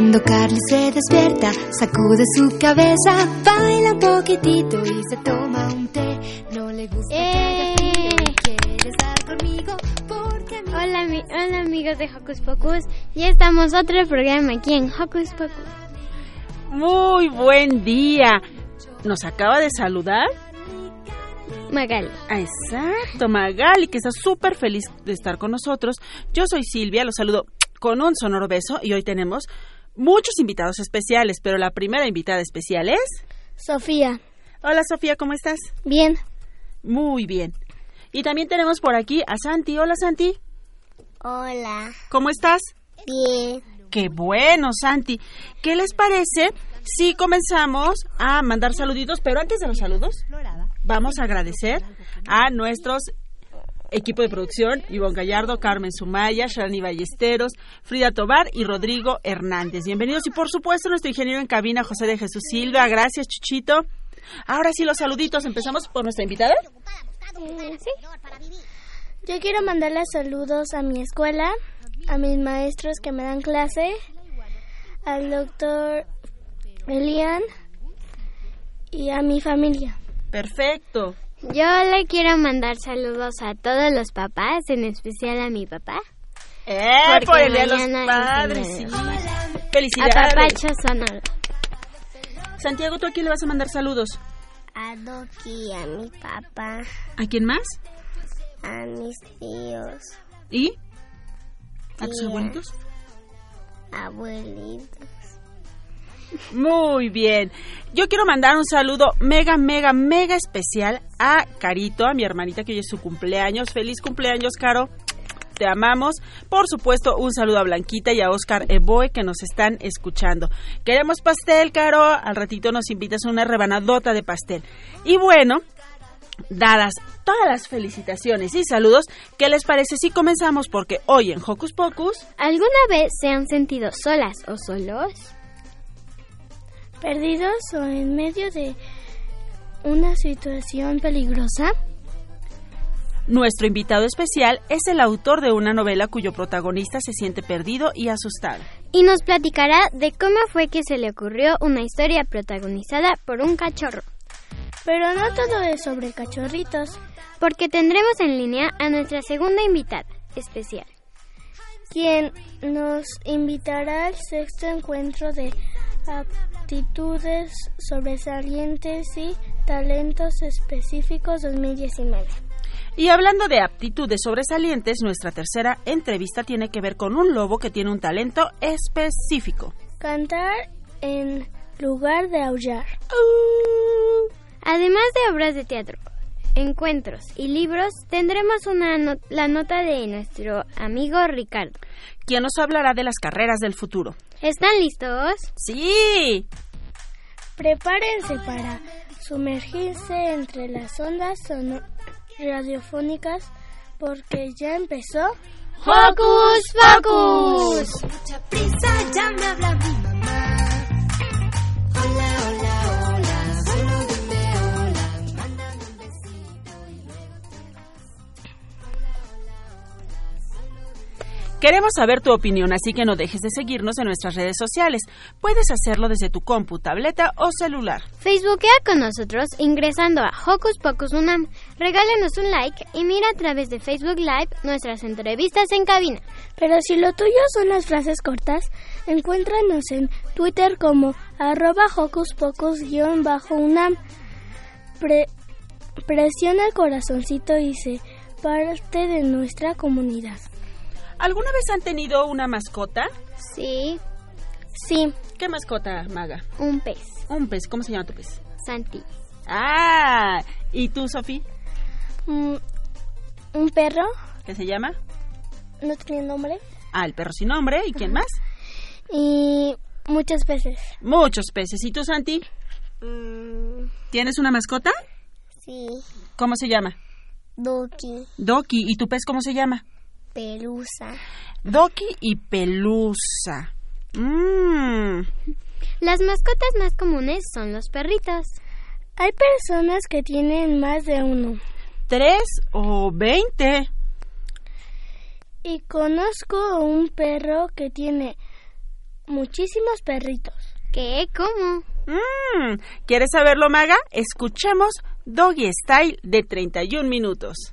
Cuando Carly se despierta, sacude su cabeza, baila un poquitito y se toma un té. No le gusta y quiere estar conmigo porque a mí- Hola, mi- hola amigos de Hocus Pocus. Ya estamos otro programa aquí en Hocus Pocus. Muy buen día. Nos acaba de saludar. Magali. Ah, Exacto, Magali, que está súper feliz de estar con nosotros. Yo soy Silvia, los saludo con un sonoro beso y hoy tenemos muchos invitados especiales, pero la primera invitada especial es... Sofía. Hola Sofía, ¿cómo estás? Bien. Muy bien. Y también tenemos por aquí a Santi. Hola Santi, Hola. ¿cómo estás? Bien. Qué bueno, Santi. ¿Qué les parece si comenzamos a mandar saluditos? Pero antes de los saludos, vamos a agradecer a nuestros equipo de producción, Ivonne Gallardo, Carmen Sumaya, Shani Ballesteros, Frida Tobar y Rodrigo Hernández. Bienvenidos y por supuesto nuestro ingeniero en cabina, José de Jesús Silva. Gracias, Chuchito. Ahora sí, los saluditos. Empezamos por nuestra invitada. Yo quiero mandarle saludos a mi escuela, a mis maestros que me dan clase, al doctor Elian y a mi familia. Perfecto. Yo le quiero mandar saludos a todos los papás, en especial a mi papá. ¡Eh! Porque Por el Día de los Padres, sí. De A Felicidades. Papacho Sonoro. Santiago, ¿tú a quién le vas a mandar saludos? A Doki, a mi papá, ¿A quién más? a mis tíos, ¿Y? ¿A tus abuelitos? abuelitos. Muy bien. Yo quiero mandar un saludo mega, mega, mega especial a Carito, a mi hermanita que hoy es su cumpleaños. Feliz cumpleaños, Caro. Te amamos. Por supuesto, un saludo a Blanquita y a Oscar Eboe que nos están escuchando. Queremos pastel, Caro. Al ratito nos invitas a una rebanadota de pastel. Y bueno, dadas todas las felicitaciones y saludos, ¿qué les parece si comenzamos? Porque hoy en Hocus Pocus ¿Alguna vez se han sentido solas o solos? ¿Perdidos o en medio de una situación peligrosa? Nuestro invitado especial es el autor de una novela cuyo protagonista se siente perdido y asustado. Y nos platicará de cómo fue que se le ocurrió una historia protagonizada por un cachorro. Pero no todo es sobre cachorritos. Porque tendremos en línea a nuestra segunda invitada especial. quien nos invitará al sexto encuentro de aptitudes sobresalientes y talentos específicos 2019. Y hablando de aptitudes sobresalientes, nuestra tercera entrevista tiene que ver con un lobo que tiene un talento específico. Cantar en lugar de aullar. Además de obras de teatro, encuentros y libros, tendremos una la nota de nuestro amigo Ricardo. quien nos hablará de las carreras del futuro. ¿Están listos? ¡Sí! Prepárense para sumergirse entre las ondas radiofónicas porque ya empezó. ¡Hocus Pocus! Mucha prisa, ya me habla mi mamá. Queremos saber tu opinión, así que no dejes de seguirnos en nuestras redes sociales. Puedes hacerlo desde tu compu, tableta o celular. Facebookea con nosotros ingresando a Hocus Pocus Unam. Regálenos un like y mira a través de Facebook Live nuestras entrevistas en cabina. Pero si lo tuyo son las frases cortas, encuéntranos en Twitter como arroba Hocus Pocus-Unam. presiona el corazoncito y sé parte de nuestra comunidad. ¿Alguna vez han tenido una mascota? Sí. Sí. ¿Qué mascota, Maga? Un pez. Un pez. ¿Cómo se llama tu pez? Santi. Ah, ¿y tú, Sofía? Mm, un perro. ¿Qué se llama? No tiene nombre. Ah, el perro sin nombre. ¿Y quién más? Y muchos peces. Muchos peces. ¿Y tú, Santi? Mm. ¿Tienes una mascota? Sí. ¿Cómo se llama? Doki. Doki. ¿Y tu pez cómo se llama? Pelusa. Doki y Pelusa. Mmm. Las mascotas más comunes son los perritos. Hay personas que tienen más de uno. ¿Tres o veinte? Y conozco un perro que tiene muchísimos perritos. ¿Qué? ¿Cómo? Mmm. ¿Quieres saberlo, Maga? Escuchemos Doggy Style de 31 minutos.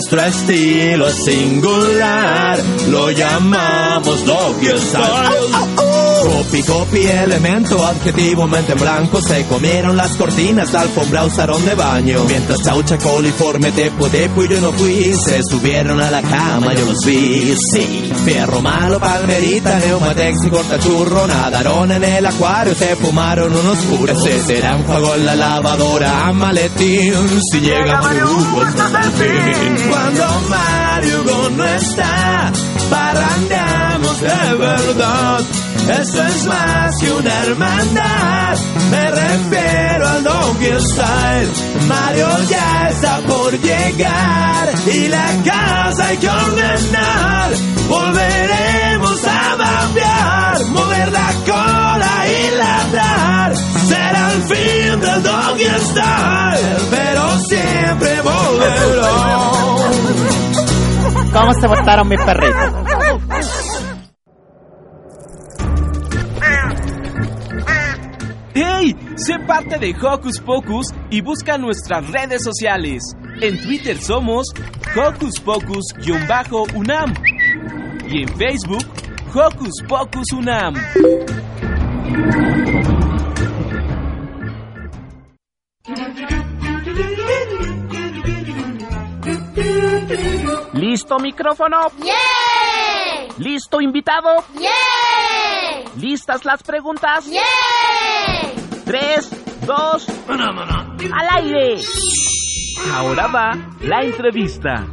Nuestro estilo es singular, lo llamamos Doggy Style. Copy, copy, elemento, adjetivo, mente en blanco. Se comieron las cortinas, la alfombra usaron de baño. Mientras chaucha, coliforme, tepo, tepo y yo no fui. Se subieron a la cama, yo los vi. Sí, fierro malo, palmerita, neumatex y cortachurro. Nadaron en el acuario, se fumaron unos puros. Se será un juego en la lavadora, maletín. Si llega Mario Hugo, hasta el fin. Cuando Mario no está, parrandeamos de verdad. Eso es más que una hermandad. Me refiero al Doggy Style. Mario ya está por llegar y la casa hay que ordenar. Volveremos a babear, mover la cola y ladrar. Será el fin del Doggy Style, pero siempre volverá. ¿Cómo se portaron mis perritos? ¡Hey! Sé parte de Hocus Pocus y busca nuestras redes sociales. En Twitter somos Hocus Pocus-UNAM y en Facebook Hocus Pocus UNAM. ¿Listo micrófono? ¡Yeah! ¿Listo invitado? ¡Yeah! ¿Listas las preguntas? ¡Yeah! Tres, dos, al aire. Ahora va la entrevista.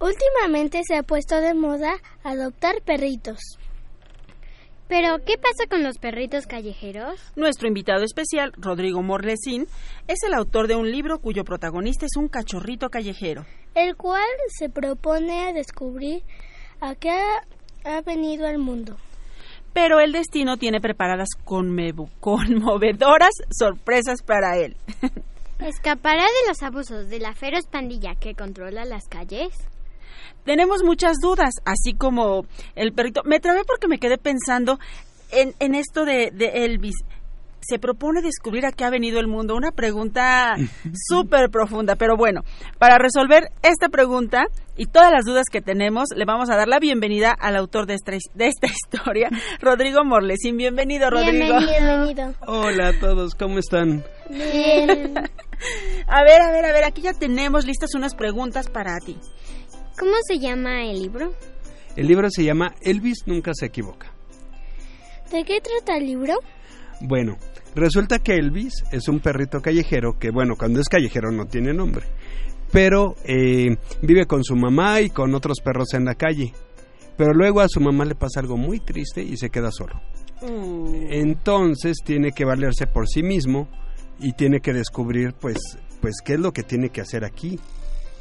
Últimamente se ha puesto de moda adoptar perritos. Pero, ¿qué pasa con los perritos callejeros? Nuestro invitado especial, Rodrigo Morlesín, es el autor de un libro cuyo protagonista es un cachorrito callejero. El cual se propone a descubrir a qué ha, ha venido al mundo. Pero el destino tiene preparadas conmovedoras sorpresas para él. ¿Escapará de los abusos de la feroz pandilla que controla las calles? Tenemos muchas dudas, así como el perrito. Me trabé porque me quedé pensando en, en esto de, de Elvis. Se propone descubrir a qué ha venido el mundo. Una pregunta súper profunda. Pero bueno, para resolver esta pregunta y todas las dudas que tenemos, le vamos a dar la bienvenida al autor de esta, de esta historia, Rodrigo Morlesín. Bienvenido, Rodrigo. Bienvenido. Hola a todos, ¿cómo están? Bien. A ver, a ver, a ver, aquí ya tenemos listas unas preguntas para ti. ¿Cómo se llama el libro? El libro se llama Elvis nunca se equivoca. ¿De qué trata el libro? Bueno, resulta que Elvis es un perrito callejero que, bueno, cuando es callejero no tiene nombre. pero eh, vive con su mamá y con otros perros en la calle. Pero luego a su mamá le pasa algo muy triste y se queda solo. Entonces tiene que valerse por sí mismo y tiene que descubrir pues pues qué es lo que tiene que hacer aquí.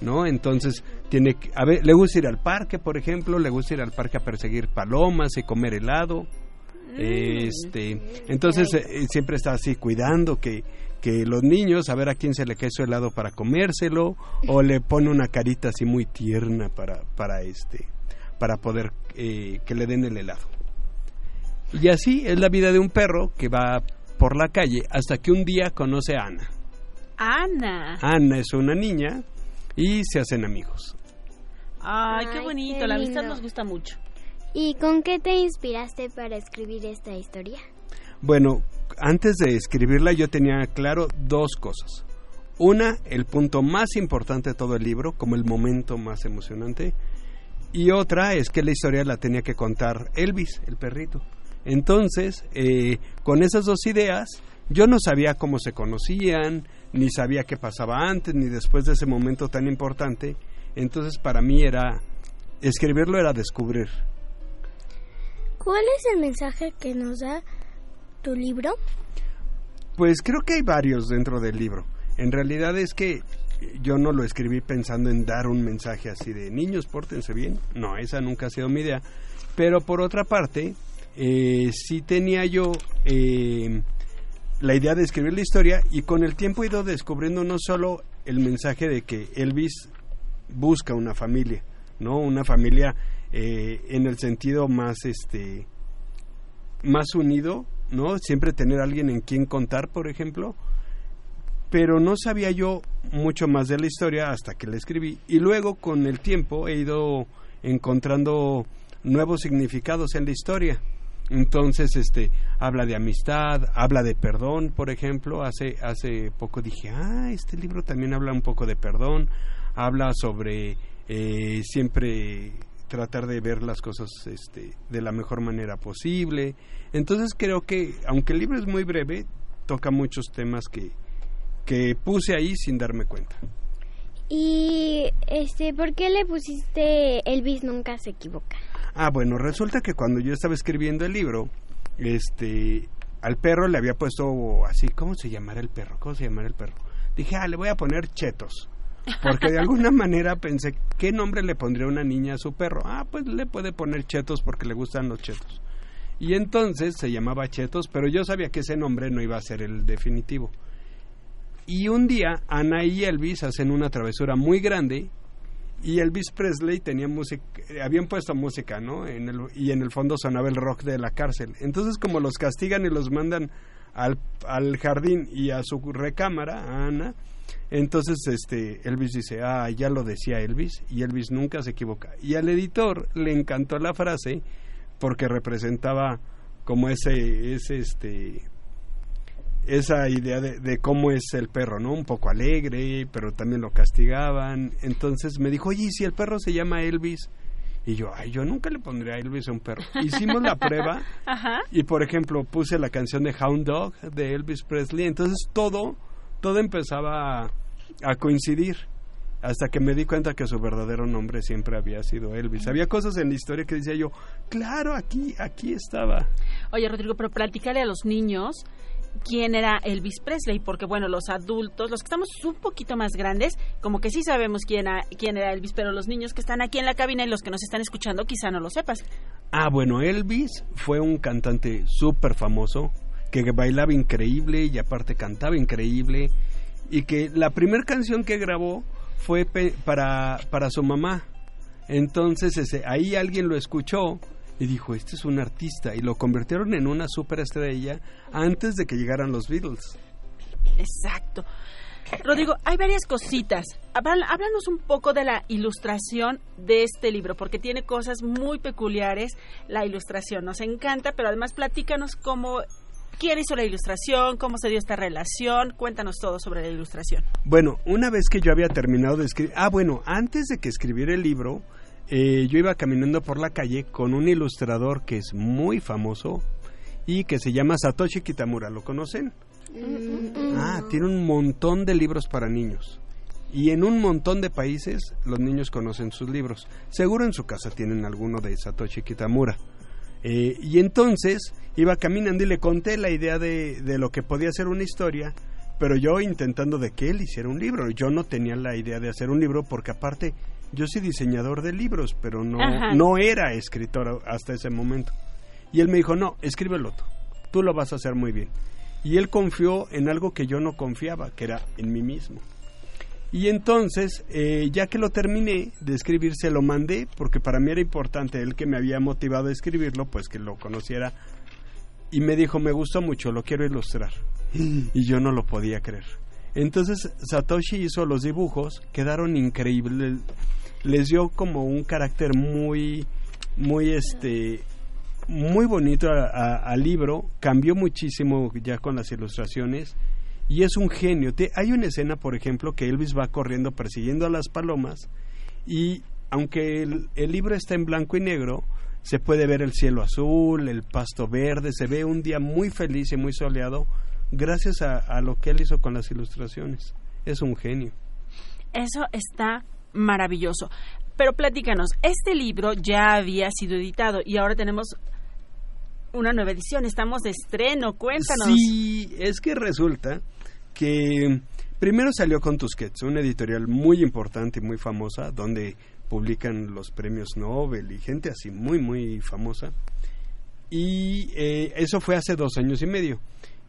¿No? Entonces tiene que, a ver, le gusta ir al parque, por ejemplo, le gusta ir al parque a perseguir palomas y comer helado. Este, entonces eh, siempre está así cuidando que, que los niños a ver a quién se le cae su helado para comérselo o le pone una carita así muy tierna para para este para poder eh, que le den el helado. Y así es la vida de un perro que va por la calle hasta que un día conoce a Ana. Ana. Ana es una niña y se hacen amigos. Ay, qué Ay, bonito. qué la amistad nos gusta mucho. ¿Y con qué te inspiraste para escribir esta historia? Bueno, antes de escribirla yo tenía claro dos cosas. Una, el punto más importante de todo el libro, como el momento más emocionante. Y otra es que la historia la tenía que contar Elvis, el perrito. Entonces, eh, con esas dos ideas, yo no sabía cómo se conocían, ni sabía qué pasaba antes, ni después de ese momento tan importante. Entonces, para mí era, escribirlo era descubrir. ¿Cuál es el mensaje que nos da tu libro? Pues creo que hay varios dentro del libro. En realidad es que yo no lo escribí pensando en dar un mensaje así de niños, pórtense bien. No, esa nunca ha sido mi idea. Pero por otra parte, eh, sí tenía yo eh, la idea de escribir la historia y con el tiempo he ido descubriendo no solo el mensaje de que Elvis busca una familia, ¿no? Una familia eh, en el sentido más, este, más unido, ¿no? Siempre tener alguien en quien contar, por ejemplo. Pero no sabía yo mucho más de la historia hasta que la escribí. Y luego, con el tiempo, he ido encontrando nuevos significados en la historia. Entonces, este, habla de amistad, habla de perdón, por ejemplo. Hace, hace poco dije, ah, este libro también habla un poco de perdón. Habla sobre eh, siempre tratar de ver las cosas este, de la mejor manera posible. Entonces creo que, aunque el libro es muy breve, toca muchos temas que, que puse ahí sin darme cuenta. Y este, ¿por qué le pusiste Elvis nunca se equivoca? Ah, bueno, resulta que cuando yo estaba escribiendo el libro, este, al perro le había puesto así, ¿cómo se llamará el perro? ¿Cómo se llamará el perro? Dije, ah, le voy a poner Chetos. Porque de alguna manera pensé, ¿qué nombre le pondría una niña a su perro? Ah, pues le puede poner Chetos porque le gustan los Chetos. Y entonces se llamaba Chetos, pero yo sabía que ese nombre no iba a ser el definitivo. Y un día Ana y Elvis hacen una travesura muy grande y Elvis Presley tenía música, habían puesto música, ¿no? En el, y en el fondo sonaba el rock de la cárcel. Entonces como los castigan y los mandan al, al jardín y a su recámara, a Ana, entonces este Elvis dice, ah, ya lo decía Elvis y Elvis nunca se equivoca. Y al editor le encantó la frase porque representaba como ese, ese este esa idea de, de, cómo es el perro, ¿no? Un poco alegre, pero también lo castigaban. Entonces me dijo, oye, ¿y si el perro se llama Elvis? Y yo, ay, yo nunca le pondría a Elvis a un perro. Hicimos la prueba Ajá. y, por ejemplo, puse la canción de Hound Dog de Elvis Presley. Entonces todo, todo empezaba a, a coincidir hasta que me di cuenta que su verdadero nombre siempre había sido Elvis. Había cosas en la historia que decía yo, claro, aquí, aquí estaba. Oye, Rodrigo, pero platícale a los niños quién era Elvis Presley, porque bueno, los adultos, los que estamos un poquito más grandes, como que sí sabemos quién, a, quién era Elvis, pero los niños que están aquí en la cabina y los que nos están escuchando quizá no lo sepas. Ah, bueno, Elvis fue un cantante súper famoso, que bailaba increíble y aparte cantaba increíble, y que la primera canción que grabó fue para, para su mamá. Entonces ese, ahí alguien lo escuchó y dijo, este es un artista, y lo convirtieron en una superestrella antes de que llegaran los Beatles. Exacto. Rodrigo, hay varias cositas. Háblanos un poco de la ilustración de este libro, porque tiene cosas muy peculiares. La ilustración nos encanta, pero además platícanos cómo, quién hizo la ilustración, cómo se dio esta relación. Cuéntanos todo sobre la ilustración. Bueno, una vez que yo había terminado de escribir, ah, bueno, antes de que escribiera el libro, eh, yo iba caminando por la calle con un ilustrador que es muy famoso y que se llama Satoshi Kitamura. ¿Lo conocen? Ah, tiene un montón de libros para niños. Y en un montón de países los niños conocen sus libros. Seguro en su casa tienen alguno de Satoshi Kitamura. Eh, y entonces iba caminando y le conté la idea de, de lo que podía ser una historia, pero yo intentando de que él hiciera un libro. Yo no tenía la idea de hacer un libro porque aparte yo soy diseñador de libros, pero no, Ajá. no era escritor hasta ese momento. Y él me dijo, no, escríbelo tú, tú lo vas a hacer muy bien. Y él confió en algo que yo no confiaba, que era en mí mismo. Y entonces, eh, ya que lo terminé de escribir, se lo mandé, porque para mí era importante, él que me había motivado a escribirlo, pues que lo conociera. Y me dijo, me gustó mucho, lo quiero ilustrar. Y yo no lo podía creer. Entonces Satoshi hizo los dibujos, quedaron increíbles. Les dio como un carácter muy, muy este, muy bonito al libro. Cambió muchísimo ya con las ilustraciones y es un genio. Te- hay una escena, por ejemplo, que Elvis va corriendo persiguiendo a las palomas y aunque el, el libro está en blanco y negro, se puede ver el cielo azul, el pasto verde, se ve un día muy feliz y muy soleado gracias a, a lo que él hizo con las ilustraciones. Es un genio. Eso está maravilloso. Pero platícanos, este libro ya había sido editado y ahora tenemos una nueva edición. Estamos de estreno. Cuéntanos. Sí, es que resulta que primero salió con Tusquets, una editorial muy importante y muy famosa, donde publican los premios Nobel y gente así muy, muy famosa. Y eh, eso fue hace dos años y medio.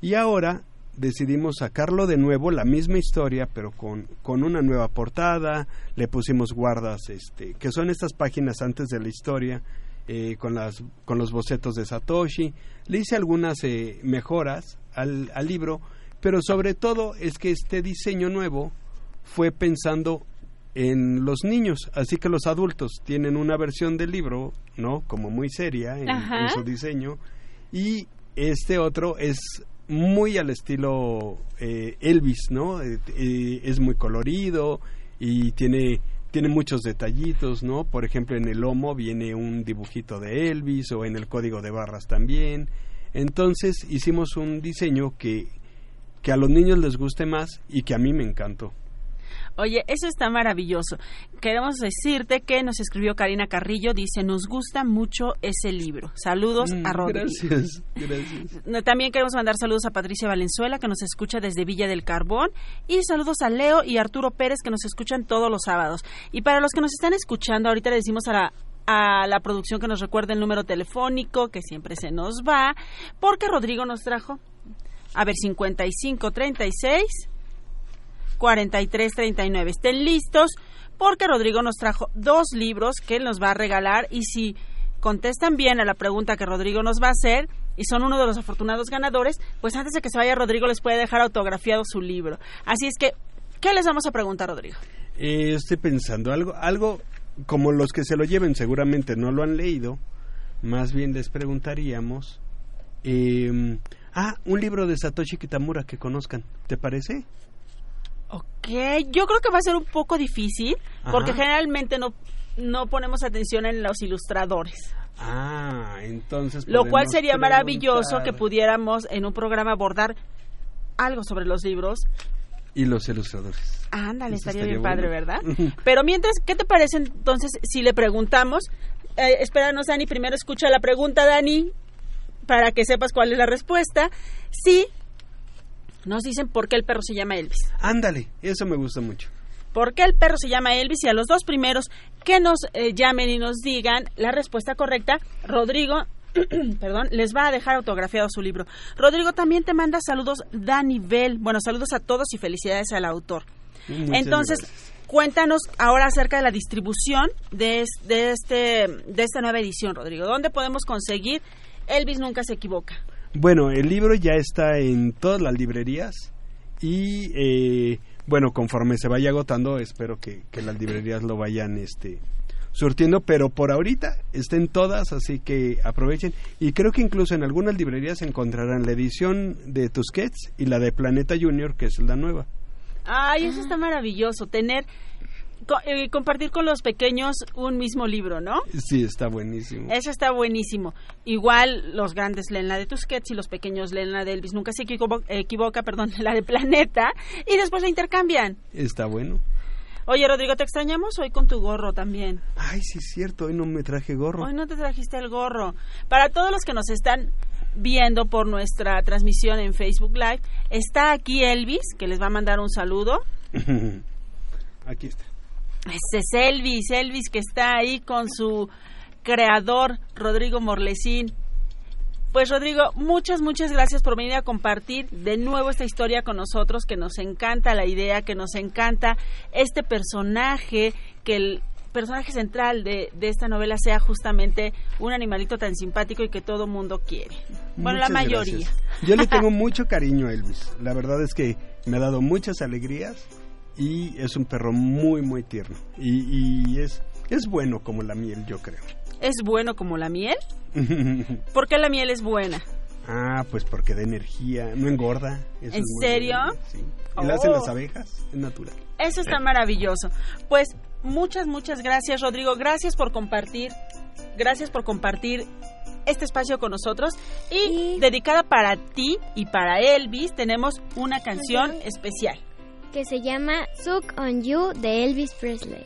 Y ahora decidimos sacarlo de nuevo, la misma historia, pero con, con una nueva portada. Le pusimos guardas, este, que son estas páginas antes de la historia, eh, con, las, con los bocetos de Satoshi. Le hice algunas eh, mejoras al, al libro, pero sobre todo es que este diseño nuevo fue pensando en los niños, así que los adultos tienen una versión del libro, ¿no? Como muy seria en, su diseño, y este otro es muy al estilo eh, Elvis, ¿no? Eh, eh, es muy colorido y tiene tiene muchos detallitos, ¿no? Por ejemplo, en el lomo viene un dibujito de Elvis o en el código de barras también. Entonces hicimos un diseño que que a los niños les guste más y que a mí me encantó. Oye, eso está maravilloso. Queremos decirte que nos escribió Karina Carrillo, dice, nos gusta mucho ese libro. Saludos Mm, a Rodrigo. Gracias, gracias. También queremos mandar saludos a Patricia Valenzuela, que nos escucha desde Villa del Carbón, y saludos a Leo y Arturo Pérez, que nos escuchan todos los sábados. Y para los que nos están escuchando, ahorita le decimos a la, a la producción que nos recuerde el número telefónico, que siempre se nos va, porque Rodrigo nos trajo, a ver, 5536 4339. Estén listos, porque Rodrigo nos trajo dos libros que él nos va a regalar, y si contestan bien a la pregunta que Rodrigo nos va a hacer y son uno de los afortunados ganadores, pues antes de que se vaya Rodrigo les puede dejar autografiado su libro. Así es que, ¿qué les vamos a preguntar, Rodrigo? Eh, estoy pensando algo, algo como los que se lo lleven seguramente no lo han leído, más bien les preguntaríamos, eh, ah, un libro de Satoshi Kitamura que conozcan, ¿te parece? Ok, yo creo que va a ser un poco difícil porque generalmente no, no ponemos atención en los ilustradores. Ah, entonces. Lo cual sería maravilloso que pudiéramos en un programa abordar algo sobre los libros. Y los ilustradores. Ándale, Eso estaría, estaría bien padre. ¿verdad? Pero mientras, ¿qué te parece entonces si le preguntamos? Eh, espéranos, Dani, primero escucha la pregunta, Dani, para que sepas cuál es la respuesta. Sí, nos dicen por qué el perro se llama Elvis. Ándale, eso me gusta mucho. ¿Por qué el perro se llama Elvis? Y a los dos primeros que nos eh, llamen y nos digan la respuesta correcta, Rodrigo, perdón, les va a dejar autografiado su libro. Rodrigo también te manda saludos Dani Bell. Bueno, saludos a todos y felicidades al autor. Muchas Entonces, gracias. cuéntanos ahora acerca de la distribución de, de, este, de esta nueva edición, Rodrigo. ¿Dónde podemos conseguir Elvis Nunca se equivoca? Bueno, el libro ya está en todas las librerías y eh, bueno, conforme se vaya agotando, espero que, que las librerías lo vayan este surtiendo, pero por ahorita estén todas, así que aprovechen. Y creo que incluso en algunas librerías encontrarán la edición de Tusquets y la de Planeta Junior, que es la nueva. Ay, eso está maravilloso, tener, co- eh, compartir con los pequeños un mismo libro, ¿no? Sí, está buenísimo. Eso está buenísimo. Igual los grandes leen la de Tusquets y los pequeños leen la de Elvis. Nunca se equivo- equivoca, perdón, la de Planeta. Y después la intercambian. Está bueno. Oye, Rodrigo, te extrañamos hoy con tu gorro también. Ay, sí es cierto, hoy no me traje gorro. Hoy no te trajiste el gorro. Para todos los que nos están viendo por nuestra transmisión en Facebook Live, está aquí Elvis, que les va a mandar un saludo. Aquí está. Ese es Elvis, Elvis que está ahí con su creador, Rodrigo Morlesín. Pues Rodrigo, muchas, muchas gracias por venir a compartir de nuevo esta historia con nosotros, que nos encanta la idea, que nos encanta este personaje, que el personaje central de, de esta novela sea justamente un animalito tan simpático y que todo mundo quiere. Bueno, la mayoría. gracias. Yo le tengo mucho cariño a Elvis. La verdad es que me ha dado muchas alegrías y es un perro muy, muy tierno. Y, y es, es bueno como la miel, yo creo. ¿Es bueno como la miel? ¿Por qué la miel es buena? ah, pues porque da energía, no engorda. Eso ¿En es serio? Sí. Y la hacen Oh. las abejas, es natural. Eso está maravilloso. Pues muchas, muchas gracias, Rodrigo. Gracias por compartir. Gracias por compartir este espacio con nosotros. Y, dedicada para ti y para Elvis, tenemos una canción especial. Que se llama Suck on You de Elvis Presley.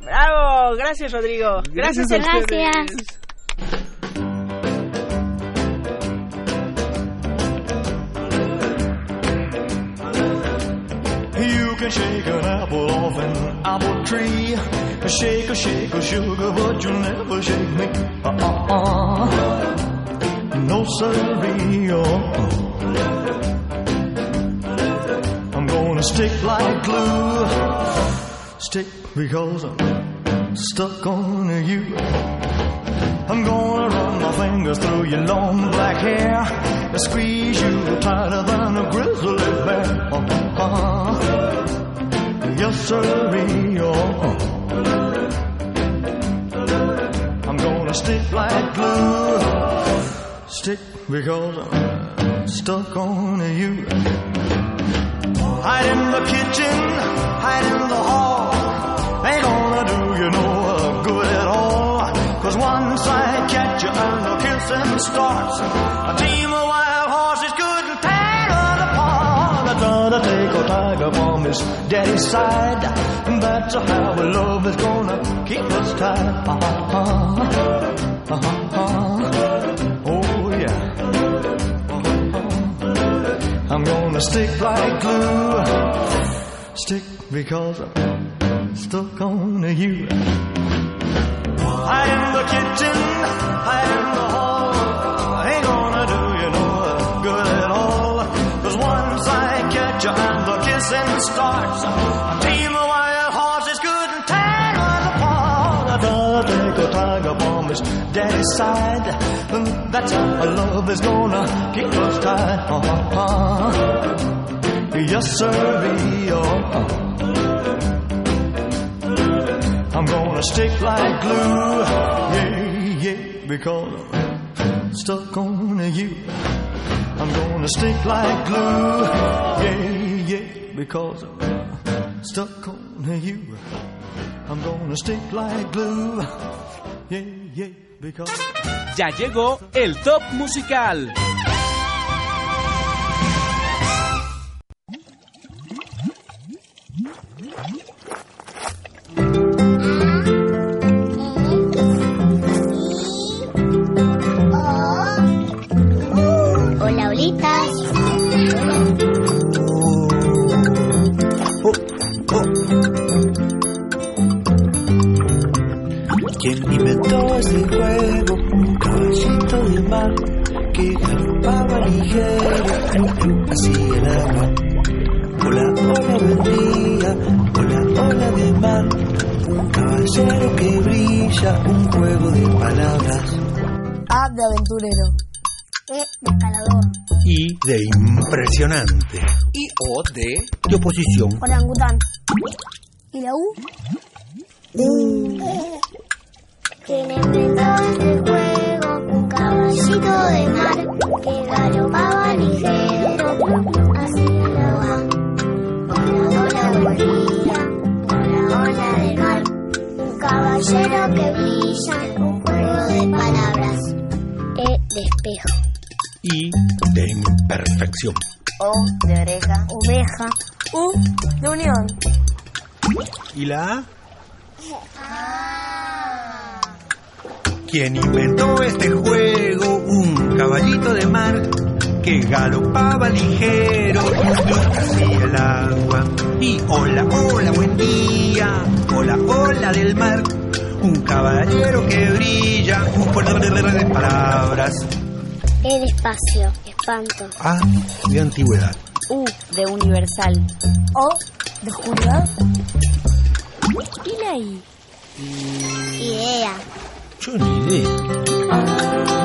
¡Bravo! Gracias, Rodrigo. Gracias, Gracias. You can shake an apple off an apple tree. Shake a shake a sugar, but you'll never shake me. No. Uh-uh. I'm gonna stick like glue. Stick because I'm stuck on you. I'm gonna run my fingers through your long black hair and squeeze you tighter than a grizzly bear. Uh-huh. Yes. Oh. I'm gonna stick like glue. Stick because I'm stuck on you. Hide in the kitchen, hide in the hall. Ain't gonna do you no good at all. Cause once I catch you and the kissing starts, a team of wild horses couldn't tear us apart. I gotta take a tiger from his daddy's side. And that's how our love is gonna keep us tied. Uh-huh. Uh-huh. Gonna stick like glue. Stick because I'm stuck on you. Hide in the kitchen, hide in the hall. Ain't gonna do you no good at all. Cause once I catch you and the kissing starts, his daddy's side. And that's how our love is gonna keep us tied. Uh-huh. Yes, sir, oh. I'm gonna stick like glue, yeah, yeah, because I'm stuck on you. I'm gonna stick like glue, yeah, yeah, because I'm stuck on you. I'm gonna stick like glue, yeah, yeah, because. Ya llegó el top musical. Así el agua. Hola, hola, buen día. Hola, hola de mar. Un caballero que brilla, un juego de palabras. A de aventurero. E de escalador. I de impresionante. Y O de... De oposición. Orangután. ¿Y la U? ¿Quién inventó este juego? Un caballito de mar que galopaba ligero así el agua. Hola, hola, buen día. Hola, hola de mar. Un caballero que brilla, un juego de palabras. E de espejo. I de imperfección. O de oreja. Oveja. U de unión. ¿Y la A? ¿Quién inventó este juego? Un caballito de mar que galopaba ligero, hacia el agua. Y hola, hola, buen día, hola, hola del mar. Un caballero que brilla, un juego de palabras. El espacio, espanto. A de antigüedad. U de universal. O de oscuridad. ¿Y la I? Idea. Yo ni idea.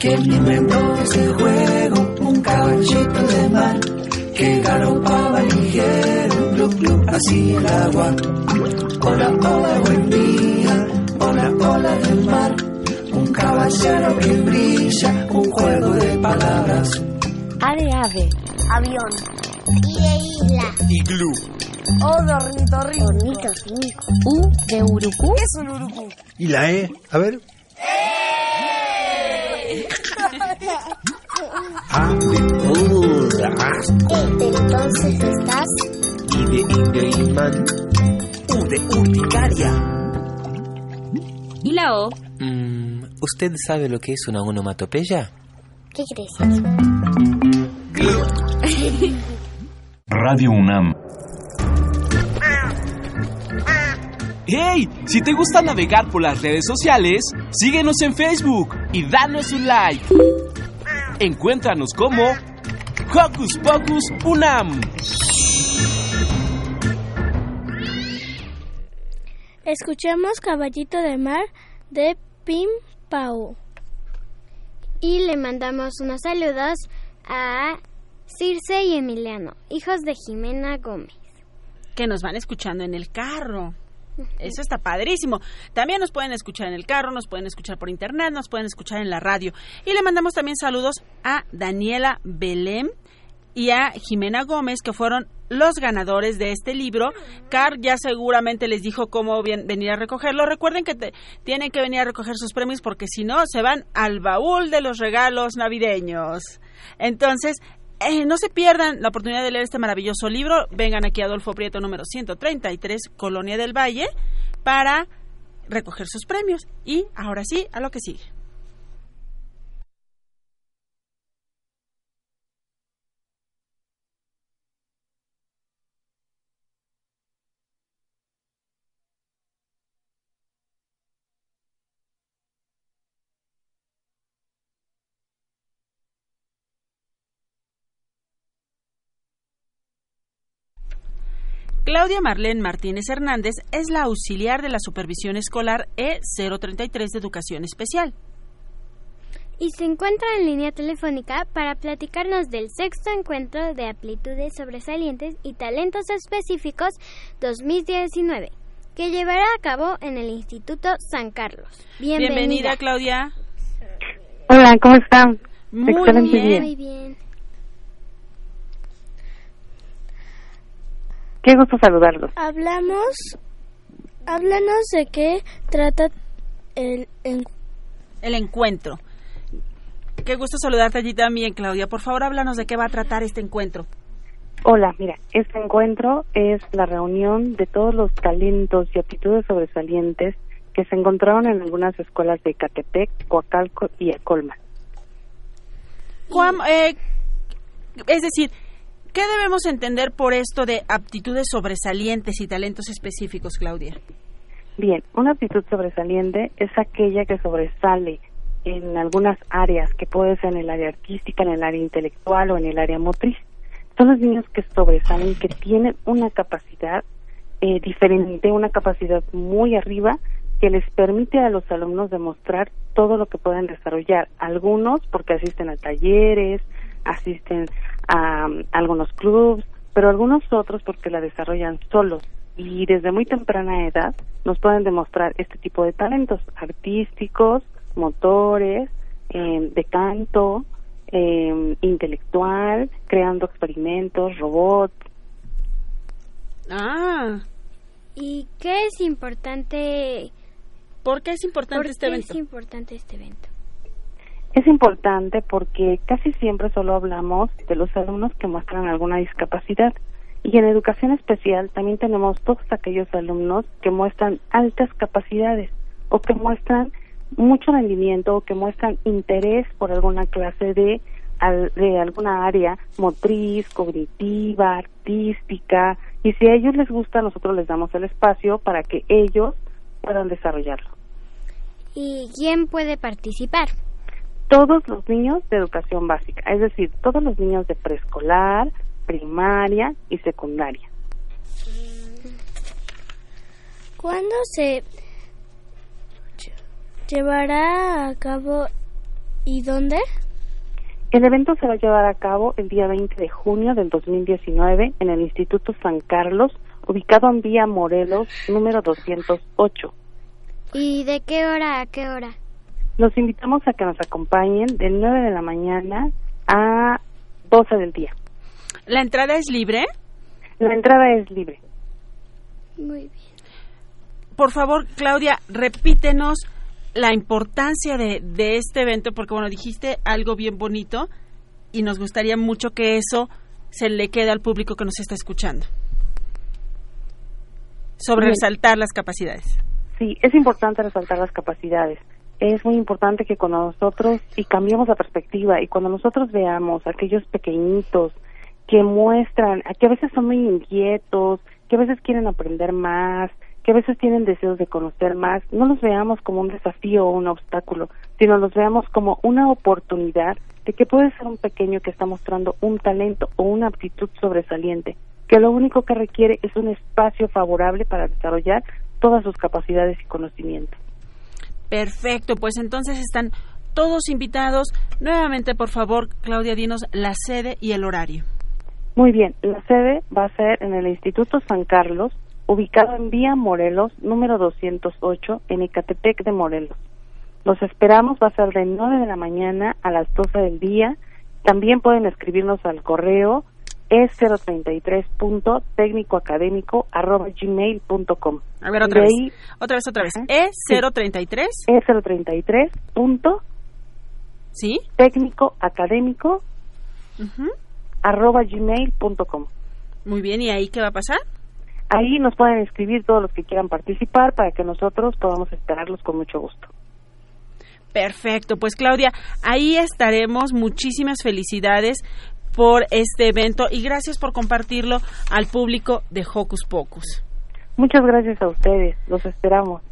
¿Quién inventó ese juego? Un caballito de mar que galopaba ligero, glu glu, así el agua. Hola, hola, buen día, hola, hola del mar. Un caballero que brilla, un juego de palabras. A de ave. Avión. Y de isla. Iglú. O de ornitorrinco. Ornitorrinco. U de urucú. ¿Qué es un urucú? ¿Y la E? A ver. A de burras. E de entonces estás. Y de indio y man. U de urticaria. ¿Y la O? Mm, ¿Usted sabe lo que es una onomatopeya? ¿Qué crees? Radio UNAM. ¡Hey! Si te gusta navegar por las redes sociales, síguenos en Facebook y danos un like. Encuéntranos como Hocus Pocus Unam. Escuchemos Caballito de Mar de Pim Pau. Y le mandamos unos saludos a Circe y Emiliano, hijos de Jimena Gómez. Que nos van escuchando en el carro. Eso está padrísimo. También nos pueden escuchar en el carro, nos pueden escuchar por internet, nos pueden escuchar en la radio. Y le mandamos también saludos a Daniela Belém y a Jimena Gómez, que fueron los ganadores de este libro. Car ya seguramente les dijo cómo bien- venir a recogerlo. Recuerden que te- tienen que venir a recoger sus premios porque si no, se van al baúl de los regalos navideños. Entonces, eh, no se pierdan la oportunidad de leer este maravilloso libro. Vengan aquí a Adolfo Prieto número 133, Colonia del Valle, para recoger sus premios. Y ahora sí, a lo que sigue. Claudia Marlene Martínez Hernández es la auxiliar de la supervisión escolar E033 de Educación Especial. Y se encuentra en línea telefónica para platicarnos del sexto encuentro de aptitudes sobresalientes y talentos específicos 2019, que llevará a cabo en el Instituto San Carlos. Bienvenida. Bienvenida, Claudia. Hola, ¿cómo están? Muy Excelente bien. día. Muy bien. Qué gusto saludarlos. Hablamos. Háblanos de qué trata el, en- El encuentro. Qué gusto saludarte allí también, Claudia. Por favor, háblanos de qué va a tratar este encuentro. Hola, mira, este encuentro es la reunión de todos los talentos y aptitudes sobresalientes que se encontraron en algunas escuelas de Catepec, Coacalco y Acolma. Eh, es decir, ¿qué debemos entender por esto de aptitudes sobresalientes y talentos específicos, Claudia? Bien, una aptitud sobresaliente es aquella que sobresale en algunas áreas, que puede ser en el área artística, en el área intelectual o en el área motriz. Son los niños que sobresalen, que tienen una capacidad eh, diferente, una capacidad muy arriba que les permite a los alumnos demostrar todo lo que pueden desarrollar. Algunos porque asisten a talleres, asisten a, algunos clubs, pero algunos otros porque la desarrollan solos y desde muy temprana edad nos pueden demostrar este tipo de talentos artísticos, motores, eh, de canto, eh, intelectual, creando experimentos, robots. Ah, ¿Y qué es importante? ¿Por qué es importante ¿Por este qué evento? es importante este evento? Es importante porque casi siempre solo hablamos de los alumnos que muestran alguna discapacidad. Y en educación especial también tenemos todos aquellos alumnos que muestran altas capacidades o que muestran mucho rendimiento o que muestran interés por alguna clase de, de alguna área motriz, cognitiva, artística. Y si a ellos les gusta, nosotros les damos el espacio para que ellos puedan desarrollarlo. ¿Y quién puede participar? Todos los niños de educación básica, es decir, todos los niños de preescolar, primaria y secundaria. ¿Cuándo se lle- llevará a cabo y dónde? El evento se va a llevar a cabo el día 20 de junio del 2019 en el Instituto San Carlos, ubicado en Vía Morelos, número 208. ¿Y de qué hora a qué hora? Los invitamos a que nos acompañen de 9 de la mañana a 12 del día. ¿La entrada es libre? La entrada es libre. Muy bien. Por favor, Claudia, repítenos la importancia de, de este evento, porque bueno, dijiste algo bien bonito y nos gustaría mucho que eso se le quede al público que nos está escuchando. Sobre Bien. resaltar las capacidades. Sí, es importante resaltar las capacidades. Es muy importante que cuando nosotros, y cambiemos la perspectiva, y cuando nosotros veamos a aquellos pequeñitos que muestran, que a veces son muy inquietos, que a veces quieren aprender más, que a veces tienen deseos de conocer más, no los veamos como un desafío o un obstáculo, sino los veamos como una oportunidad de que puede ser un pequeño que está mostrando un talento o una aptitud sobresaliente, que lo único que requiere es un espacio favorable para desarrollar todas sus capacidades y conocimientos. Perfecto, pues entonces están todos invitados. Nuevamente, por favor, Claudia, dinos la sede y el horario. Muy bien, la sede va a ser en el Instituto San Carlos, ubicado en Vía Morelos, número 208, en Ecatepec de Morelos. Los esperamos, va a ser de 9 de la mañana a las 12 del día. También pueden escribirnos al correo es 033 punto técnico académico arroba gmail punto com. A ver, otra De vez. ahí, Otra vez, otra vez. E E033. es 033 punto ¿Sí? técnico académico Ujú. arroba gmail punto com. Muy bien, ¿y ahí qué va a pasar? Ahí nos pueden escribir todos los que quieran participar para que nosotros podamos esperarlos con mucho gusto. Perfecto, pues Claudia, ahí estaremos. Muchísimas felicidades por este evento y gracias por compartirlo al público de Hocus Pocus. Muchas gracias a ustedes, los esperamos.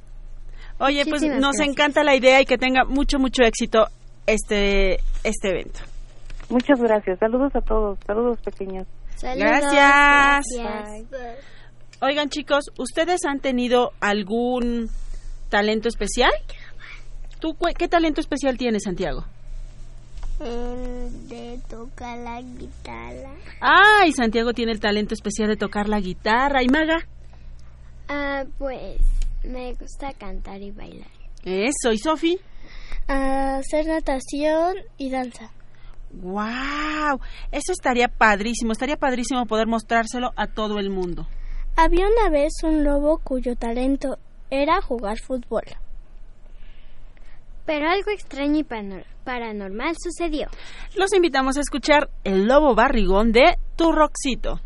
Oye, pues Muchísimas nos gracias. encanta la idea y que tenga mucho, mucho éxito este, este evento. Muchas gracias. Saludos a todos. Saludos pequeños. Gracias. Gracias. Oigan chicos, ¿ustedes han tenido algún talento especial? ¿Tú qué talento especial tienes, Santiago? El de tocar la guitarra. Ay, Santiago tiene el talento especial de tocar la guitarra. ¿Y Maga? Ah, pues me gusta cantar y bailar. Eso. ¿Y Sofi? Hacer natación y danza. ¡Wow! Eso estaría padrísimo. Estaría padrísimo poder mostrárselo a todo el mundo. Había una vez un lobo cuyo talento era jugar fútbol. Pero algo extraño y panor- paranormal sucedió. Los invitamos a escuchar El Lobo Barrigón de Turroxito.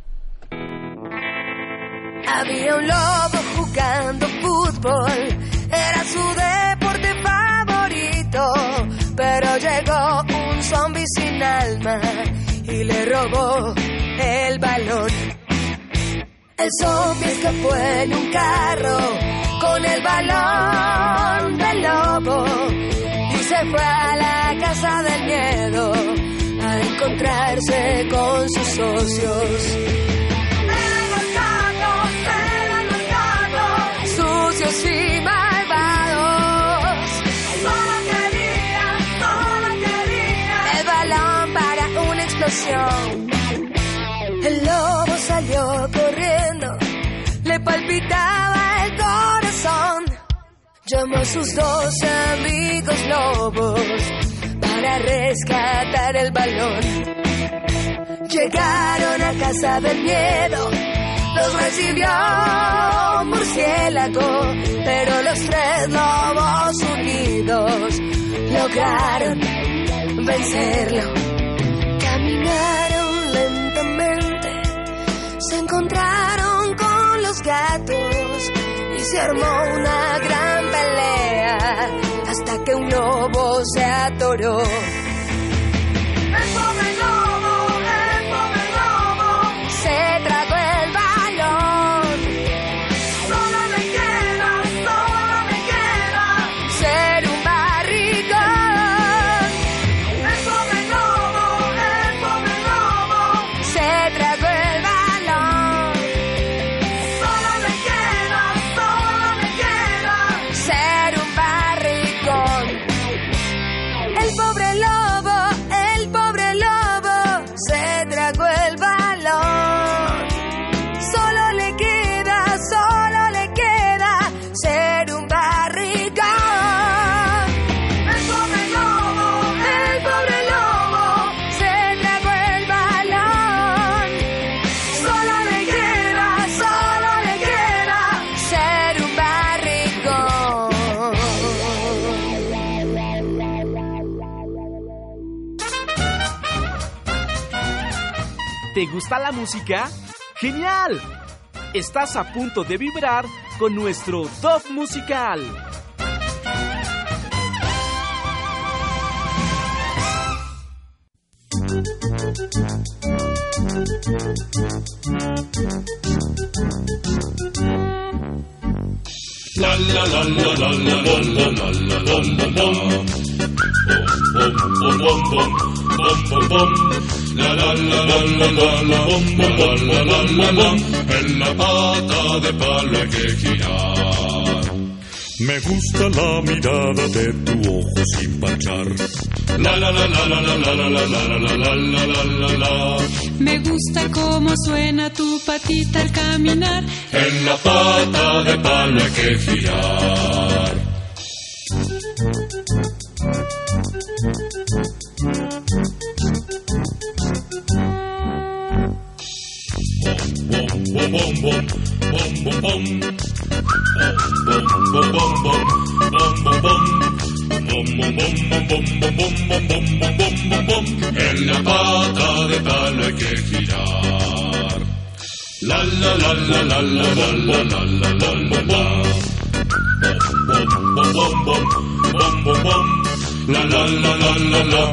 Había un lobo jugando fútbol, era su deporte favorito, pero llegó un zombi sin alma y le robó el balón. El zombi escapó en un carro con el balón del lobo fue a la casa del miedo a encontrarse con sus socios. Eran los gatos, eran los gatos, sucios y malvados. Solo querían, solo querían el balón para una explosión. El lobo salió corriendo, le palpitaba. Llamó a sus dos amigos lobos para rescatar el balón. Llegaron a casa del miedo, los recibió murciélago, pero los tres lobos unidos lograron vencerlo. Caminaron lentamente, se encontraron con los gatos y se armó una gran que un lobo se atoró. Gusta la música? ¡Genial! Estás a punto de vibrar con nuestro top musical. Bom bom bom. La la la la la la la bom bom bom la la la la. En la pata de palo hay que girar. Me gusta la mirada de tu ojo sin parchar. La la la la la la la la la la la la la la la la. Me gusta cómo suena tu patita al caminar. En la pata de palo hay que girar. En la pata de palo hay que girar. La la la la la la la la la la la la la. La la la la la la.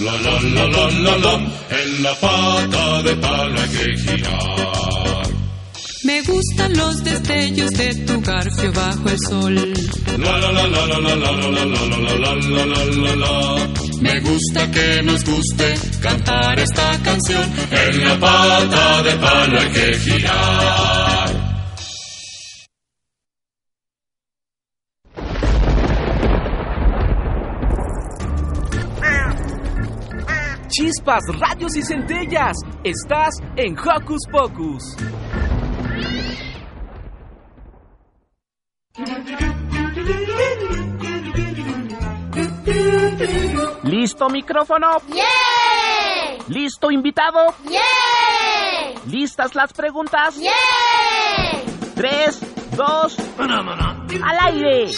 La la la la la la. En la pata de palo hay que girar. Me gustan los destellos de tu garfio bajo el sol. La la la la la la la la la la la la. Me gusta que nos guste cantar esta canción. En la pata de palo hay que girar. Chispas, rayos y centellas. Estás en Hocus Pocus. ¿Listo micrófono? ¡Yay! ¿Listo invitado? ¡Yay! ¿Listas las preguntas? ¡Yay! Tres, dos, al aire.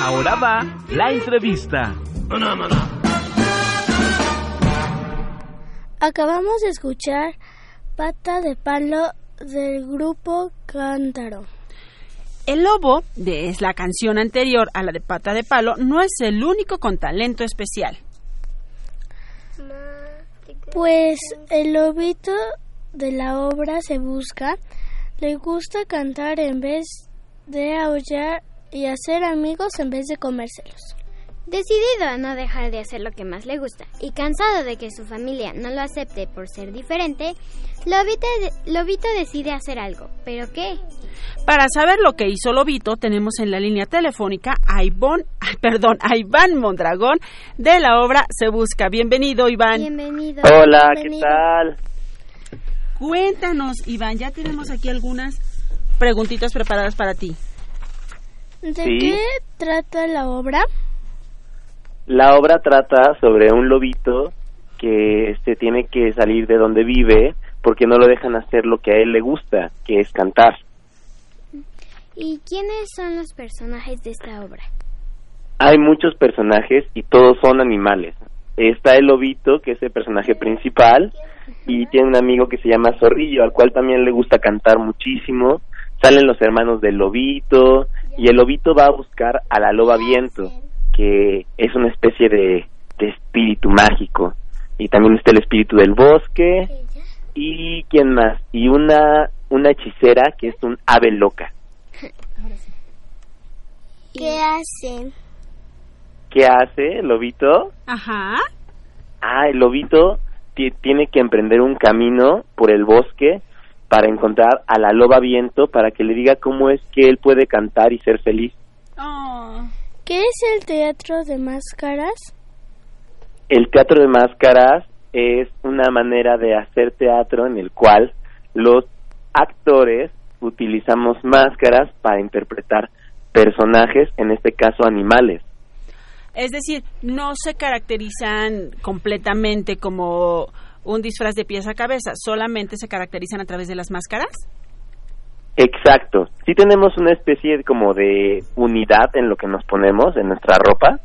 Ahora va la entrevista. Acabamos de escuchar Pata de Palo del grupo Cántaro. El lobo, de es la canción anterior a la de Pata de Palo, no es el único con talento especial. Pues el lobito de la obra se busca, le gusta cantar en vez de aullar y hacer amigos en vez de comérselos. Decidido a no dejar de hacer lo que más le gusta y cansado de que su familia no lo acepte por ser diferente, Lobito, Lobito decide hacer algo. ¿Pero qué? Para saber lo que hizo Lobito, tenemos en la línea telefónica a Ivón, perdón, a Iván Mondragón de la obra Se Busca. Bienvenido, Iván. Bienvenido. Hola, Bienvenido. ¿qué tal? Cuéntanos, Iván, ya tenemos aquí algunas preguntitas preparadas para ti. ¿De Sí. qué trata la obra? La obra trata sobre un lobito que este tiene que salir de donde vive porque no lo dejan hacer lo que a él le gusta, que es cantar. ¿Y quiénes son los personajes de esta obra? Hay muchos personajes y todos son animales. Está el lobito, que es el personaje principal, y tiene un amigo que se llama Zorrillo, al cual también le gusta cantar muchísimo. Salen los hermanos del lobito, y el lobito va a buscar a la loba viento, que es una especie de, de espíritu mágico. Y también está el espíritu del bosque, y quién más, y una, una hechicera que es un ave loca. ¿Qué hacen? ¿Qué hace el lobito? Ajá. Ah, el lobito ti- tiene que emprender un camino por el bosque para encontrar a la loba viento para que le diga cómo es que él puede cantar y ser feliz. ¿Qué es el teatro de máscaras? El teatro de máscaras es una manera de hacer teatro en el cual los actores utilizamos máscaras para interpretar personajes, en este caso animales. Es decir, no se caracterizan completamente como un disfraz de pies a cabeza, solamente se caracterizan a través de las máscaras. Exacto. Sí tenemos una especie de- como de unidad en lo que nos ponemos, en nuestra ropa,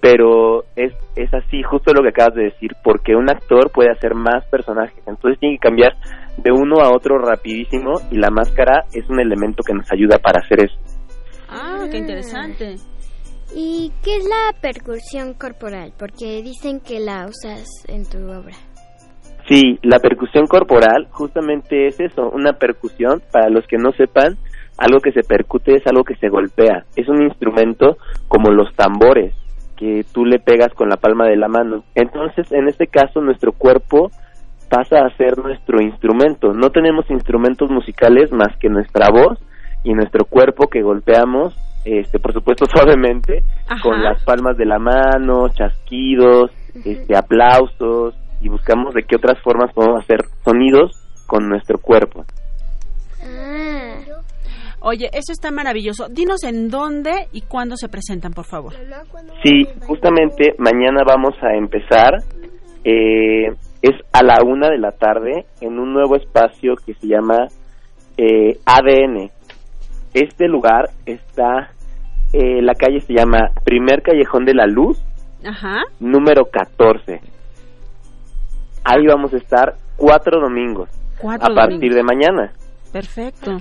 pero es, es así, justo lo que acabas de decir, porque un actor puede hacer más personajes, entonces tiene que cambiar de uno a otro rapidísimo y la máscara es un elemento que nos ayuda para hacer eso. Ah, qué interesante. ¿Y qué es la percusión corporal? Porque dicen que la usas en tu obra. Sí, la percusión corporal justamente es eso, una percusión, para los que no sepan, algo que se percute es algo que se golpea, es un instrumento como los tambores que tú le pegas con la palma de la mano. Entonces, en este caso, nuestro cuerpo pasa a ser nuestro instrumento. No tenemos instrumentos musicales más que nuestra voz y nuestro cuerpo que golpeamos, este, por supuesto, suavemente, Ajá. con las palmas de la mano, chasquidos, este, aplausos, y buscamos de qué otras formas podemos hacer sonidos con nuestro cuerpo. Oye, eso está maravilloso. Dinos en dónde y cuándo se presentan, por favor. Sí, justamente mañana vamos a empezar. eh, es a la una de la tarde en un nuevo espacio que se llama eh, ADN. Este lugar está, eh, la calle se llama Primer Callejón de la Luz, Ajá. número 14. Ahí vamos a estar cuatro domingos Cuatro a partir domingos. de mañana. Perfecto.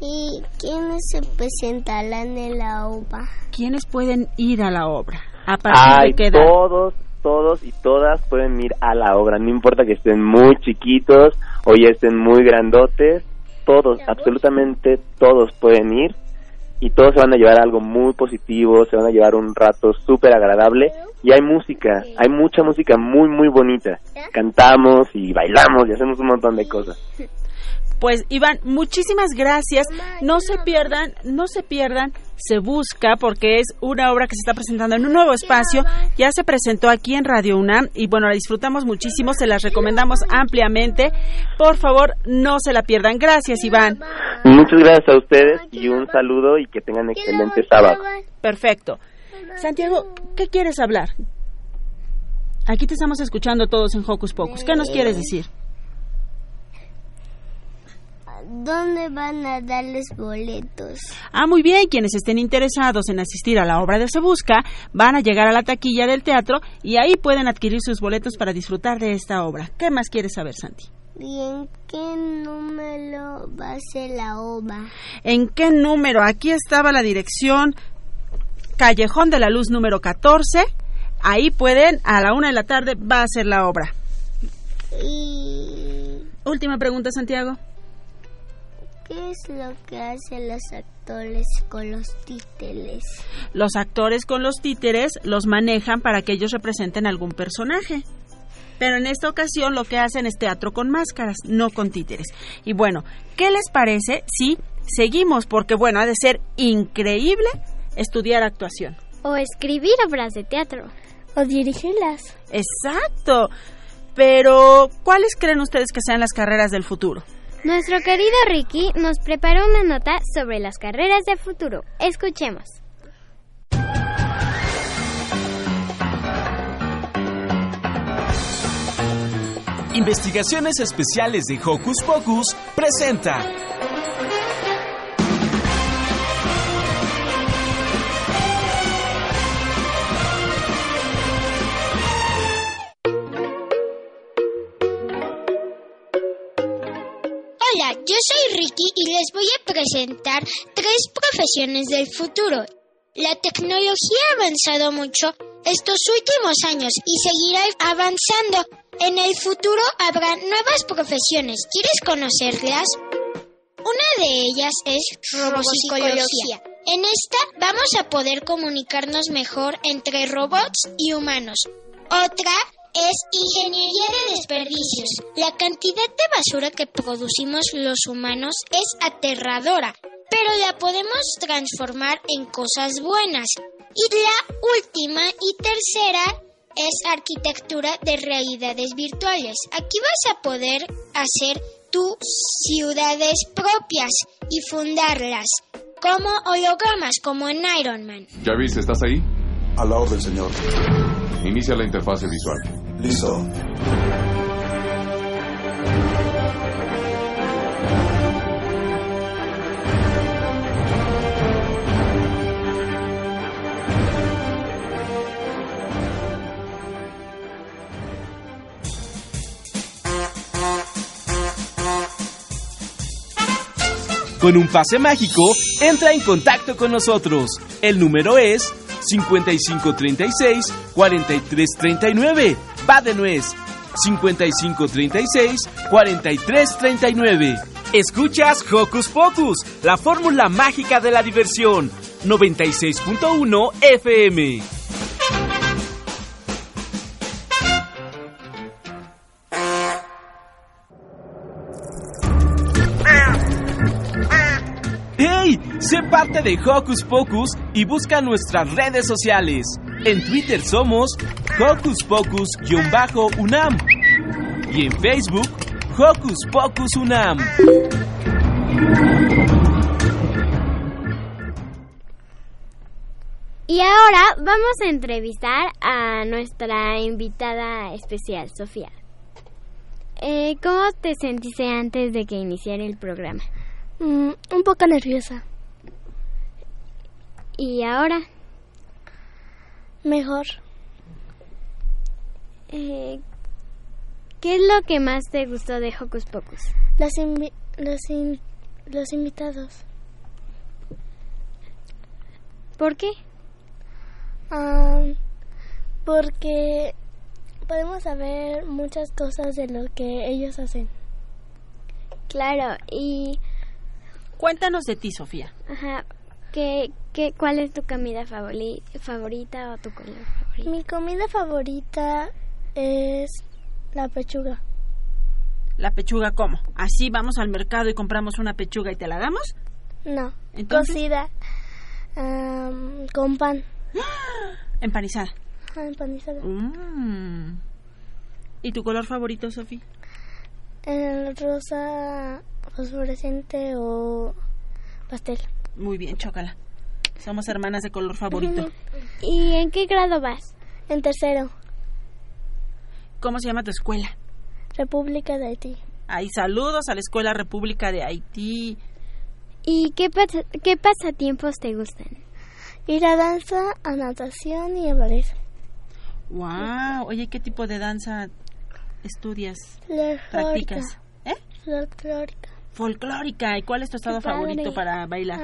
¿Y quiénes se presentarán en la obra? ¿Quiénes pueden ir a la obra? ¿A partir Ay, de qué edad? todos, todos y todas pueden ir a la obra, no importa que estén muy chiquitos o ya estén muy grandotes, todos, absolutamente todos pueden ir y todos se van a llevar algo muy positivo, se van a llevar un rato súper agradable y hay música, hay mucha música muy, muy bonita. Cantamos y bailamos y hacemos un montón de cosas. Pues Iván, muchísimas gracias. No se pierdan, no se pierdan. Se busca porque es una obra que se está presentando en un nuevo espacio. Ya se presentó aquí en Radio UNAM y bueno, la disfrutamos muchísimo, se las recomendamos ampliamente. Por favor, no se la pierdan. Gracias, Iván. Muchas gracias a ustedes y un saludo y que tengan excelente sábado. Perfecto. Santiago, ¿qué quieres hablar? Aquí te estamos escuchando todos en Hocus Pocus. ¿Qué nos quieres decir? ¿Dónde van a darles boletos? Ah, muy bien, quienes estén interesados en asistir a la obra de Se Busca van a llegar a la taquilla del teatro y ahí pueden adquirir sus boletos para disfrutar de esta obra. ¿Qué más quieres saber, Santi? ¿Y en qué número va a ser la obra? ¿En qué número? Aquí estaba la dirección Callejón de la Luz número 14. Ahí pueden, a la una de la tarde va a ser la obra. ¿Y Última pregunta, Santiago. Qué es lo que hacen los actores con los títeres? Los actores con los títeres los manejan para que ellos representen algún personaje. Pero en esta ocasión lo que hacen es teatro con máscaras, no con títeres. Y bueno, ¿qué les parece si seguimos? Porque bueno, ha de ser increíble estudiar actuación. O escribir obras de teatro. O dirigirlas. Exacto. Pero, ¿cuáles creen ustedes que sean las carreras del futuro? Nuestro querido Ricky nos preparó una nota sobre las carreras de futuro. Escuchemos. Investigaciones Especiales de Hocus Pocus presenta. Hola, yo soy Ricky y les voy a presentar tres profesiones del futuro. La tecnología ha avanzado mucho estos últimos años y seguirá avanzando. En el futuro habrá nuevas profesiones. ¿Quieres conocerlas? Una de ellas es robopsicología. En esta vamos a poder comunicarnos mejor entre robots y humanos. Otra es ingeniería de desperdicios. La cantidad de basura que producimos los humanos es aterradora, pero la podemos transformar en cosas buenas. Y la última y tercera es arquitectura de realidades virtuales. Aquí vas a poder hacer tus ciudades propias y fundarlas como hologramas, como en Iron Man. Jarvis, ¿estás ahí? A la orden, señor. Inicia la interfase visual. Listo. Con un pase mágico, entra en contacto con nosotros. El número es 5536-4339. Va de nuez. 5536-4339. Escuchas Hocus Pocus, la fórmula mágica de la diversión. 96.1 FM. ¡Hey! Sé parte de Hocus Pocus y busca nuestras redes sociales. En Twitter somos Hocus Pocus-UNAM y en Facebook Hocus Pocus UNAM. Y ahora vamos a entrevistar a nuestra invitada especial, Sofía. Eh, ¿Cómo te sentiste antes de que iniciara el programa? Mm, un poco nerviosa. ¿Y ahora? Mejor. Eh, ¿Qué es lo que más te gustó de Hocus Pocus? Los, invi- los, in- los invitados. ¿Por qué? Ah, porque podemos saber muchas cosas de lo que ellos hacen. Claro, y... Cuéntanos de ti, Sofía. Ajá, ¿qué, qué, ¿cuál es tu comida favori- favorita o tu color favorito? Mi comida favorita es la pechuga. ¿La pechuga cómo? ¿Así vamos al mercado y compramos una pechuga y te la damos? No, ¿Entonces? cocida am, con pan. Empanizada. Ah, empanizada. Mm. ¿Y tu color favorito, Sofía? El rosa fosforescente o pastel. Muy bien, chócala. Somos hermanas de color favorito. ¿Y en qué grado vas? En tercero, ¿Cómo se llama tu escuela? República de Haití. Ay, saludos a la Escuela República de Haití. ¿Y qué, pas- qué pasatiempos te gustan? Ir a danza, a natación y a ballet. Wow. Oye, ¿qué tipo de danza estudias? Folclórica. ¿Practicas? ¿Eh? Folclórica. Folclórica. ¿Y cuál es tu estado favorito para bailar?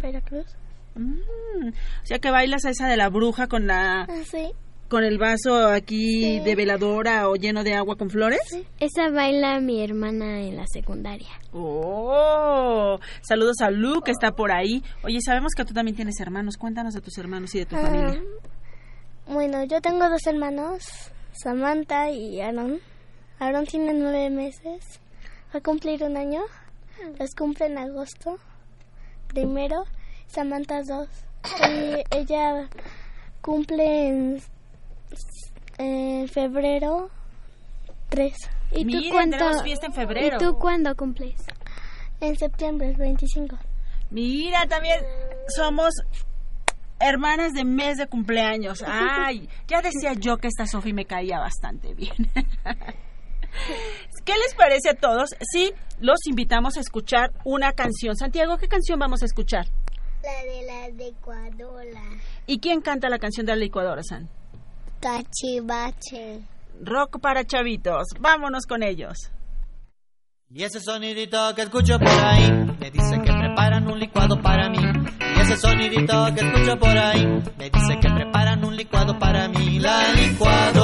Veracruz. Mm, O sea que bailas esa de la bruja con la Ah, sí. con el vaso aquí de veladora o lleno de agua con flores. Esa baila mi hermana en la secundaria. Oh, saludos a Lu que está por ahí. Oye, sabemos que tú también tienes hermanos. Cuéntanos de tus hermanos y de tu Ah, familia. Bueno, yo tengo dos hermanos, Samantha y Aaron. Aaron tiene nueve meses. Va a cumplir un año. Los cumple en agosto. Primero, Samantha dos. Y ella cumple en, en febrero tres. ¿Y tú tenemos fiesta en febrero. ¿Y tú cuándo cumples? En septiembre, el 25. Mira, también somos hermanas de mes de cumpleaños. Ay, ya decía yo que esta Sofi me caía bastante bien. ¿Qué les parece a todos si los invitamos a escuchar una canción? Santiago, ¿qué canción vamos a escuchar? La de la licuadora. ¿Y quién canta la canción de la licuadora, San? Cachivache. Rock para chavitos. Vámonos con ellos. Y ese sonidito que escucho por ahí me dice que preparan un licuado para mí. Y ese sonidito que escucho por ahí me dice que preparan un licuado para mí. La licuadora,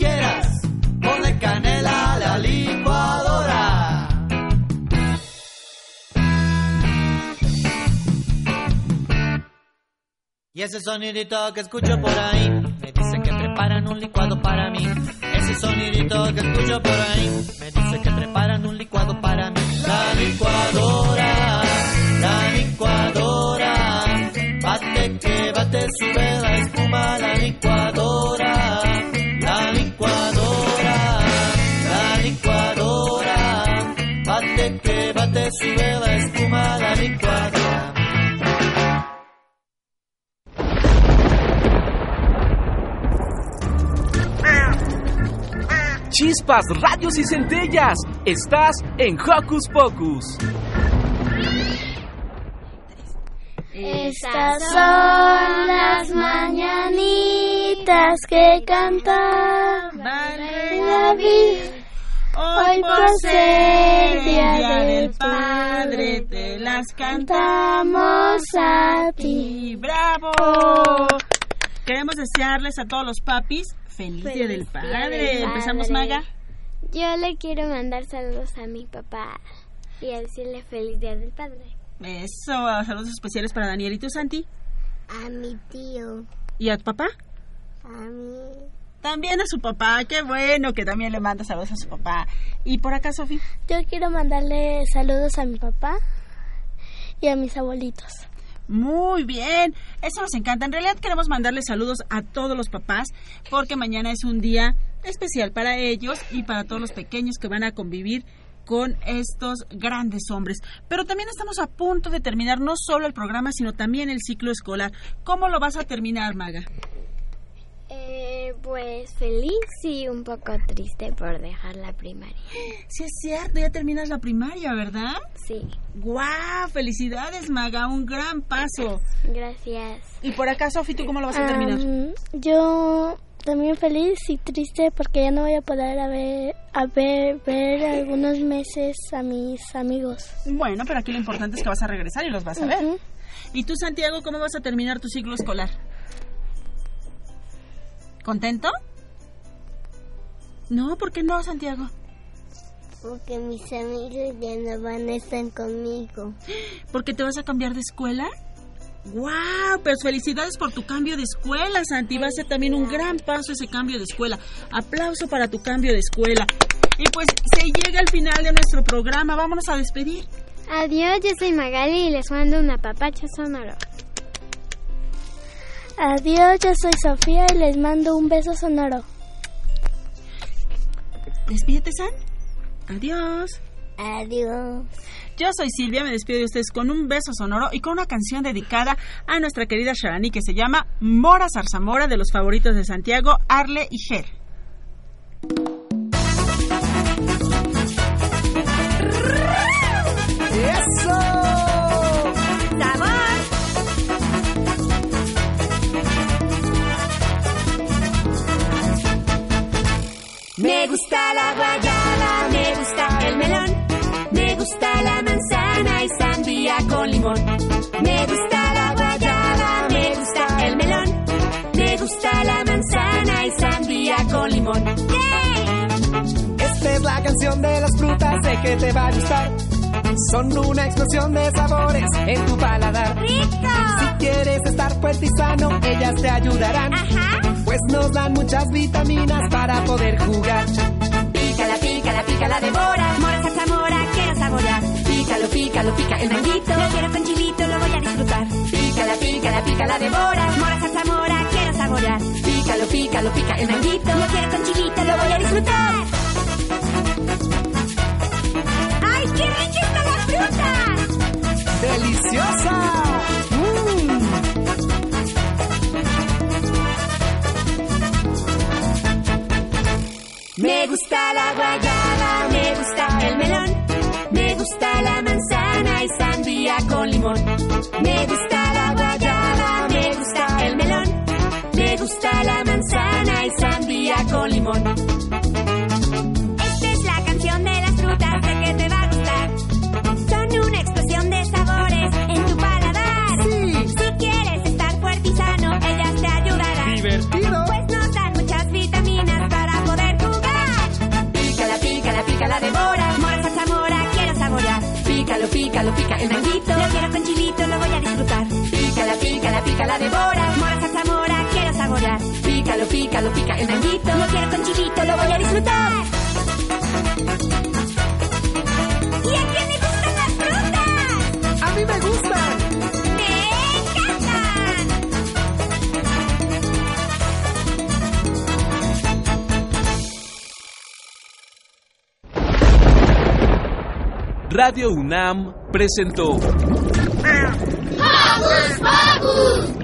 quieras, ponle canela a la licuadora. Y ese sonidito que escucho por ahí me dice que preparan un licuado para mí. Ese sonidito que escucho por ahí me dice que preparan un licuado para mí. La licuadora, la licuadora, bate que bate sube Chispas, radios y centellas. Estás en Hocus Pocus. Estas son las mañanitas que cantaba David. Hoy por ser día del Padre te las cantamos a ti. ¡Bravo! Queremos desearles a todos los papis feliz, día del padre. Empezamos, Maga. Yo le quiero mandar saludos a mi papá y a decirle feliz día del padre. Eso, saludos especiales para Daniel. ¿Y tú, Santi? A mi tío. ¿Y a tu papá? A mí. También a su papá. Qué bueno que también le manda saludos a su papá. ¿Y por acá, Sofi? Yo quiero mandarle saludos a mi papá y a mis abuelitos. Muy bien, eso nos encanta. En realidad queremos mandarles saludos a todos los papás porque mañana es un día especial para ellos y para todos los pequeños que van a convivir con estos grandes hombres. Pero también estamos a punto de terminar no solo el programa, sino también el ciclo escolar. ¿Cómo lo vas a terminar, Maga? Eh, pues feliz y un poco triste por dejar la primaria. Sí, es cierto, ya terminas la primaria, ¿verdad? Sí. ¡Guau! Felicidades, Maga, un gran paso. Gracias. ¿Y por acá, Sofi, tú cómo lo vas a terminar? Um, yo también feliz y triste porque ya no voy a poder a ver, a ver, ver algunos meses a mis amigos. Bueno, pero aquí lo importante es que vas a regresar y los vas a ver. ¿Y tú, Santiago, cómo vas a terminar tu ciclo escolar? ¿Contento? No, ¿por qué no, Santiago? Porque mis amigos ya no van a estar conmigo. ¿Porque te vas a cambiar de escuela? ¡Wow! Pues felicidades por tu cambio de escuela, Santi. Va a ser también un gran paso ese cambio de escuela. Aplauso para tu cambio de escuela. Y pues se llega al final de nuestro programa. Vámonos a despedir. Adiós, yo soy Magali y les mando una papacha sonoro. Adiós, yo soy Sofía y les mando un beso sonoro. Despídete, San. Adiós. Adiós. Yo soy Silvia, me despido de ustedes con un beso sonoro y con una canción dedicada a nuestra querida Sharani que se llama Mora Zarzamora de los favoritos de Santiago, Arle y Ger. ¡Eso! ¡Sabor! Me gusta la guayaba, gusta la manzana y sandía con limón. Me gusta la guayaba, me gusta el melón, me gusta la manzana y sandía con limón. Esta es la canción de las frutas, sé que te va a gustar. Son una explosión de sabores en tu paladar. Si quieres estar fuerte y sano, ellas te ayudarán. Pues nos dan muchas vitaminas para poder jugar. Pícala, pícala, devora. Mora, zarzamora, quiero saborear. Pícalo, pícalo, pica el manguito. Lo quiero con chilito, lo voy a disfrutar. ¡Ay, qué rica está la fruta! ¡Deliciosa! Mm. Me gusta la guayaba, me gusta el melón, me gusta la manzana y sandía con limón. Me gusta limón. Esta es la canción de las frutas, sé que te va a gustar. Son una explosión de sabores en tu paladar. Si quieres estar fuerte y sano, ellas te ayudarán. Divertido. Pues nos dan muchas vitaminas para poder jugar. Pícala, pícala, pícala, devora. Mora, zarzamora, quiero saborear. Pícalo, pícalo, pica el manguito. Lo quiero con chilito, lo voy a disfrutar. Pícala, pícala, pícala, devora. Mora, zarzamora, quiero saborear. Pícalo, pícalo, pica el manguito. Chilito, lo voy a disfrutar. ¿Y a quién le gustan las frutas? ¡A mí me gustan! ¡Me encantan! Radio UNAM presentó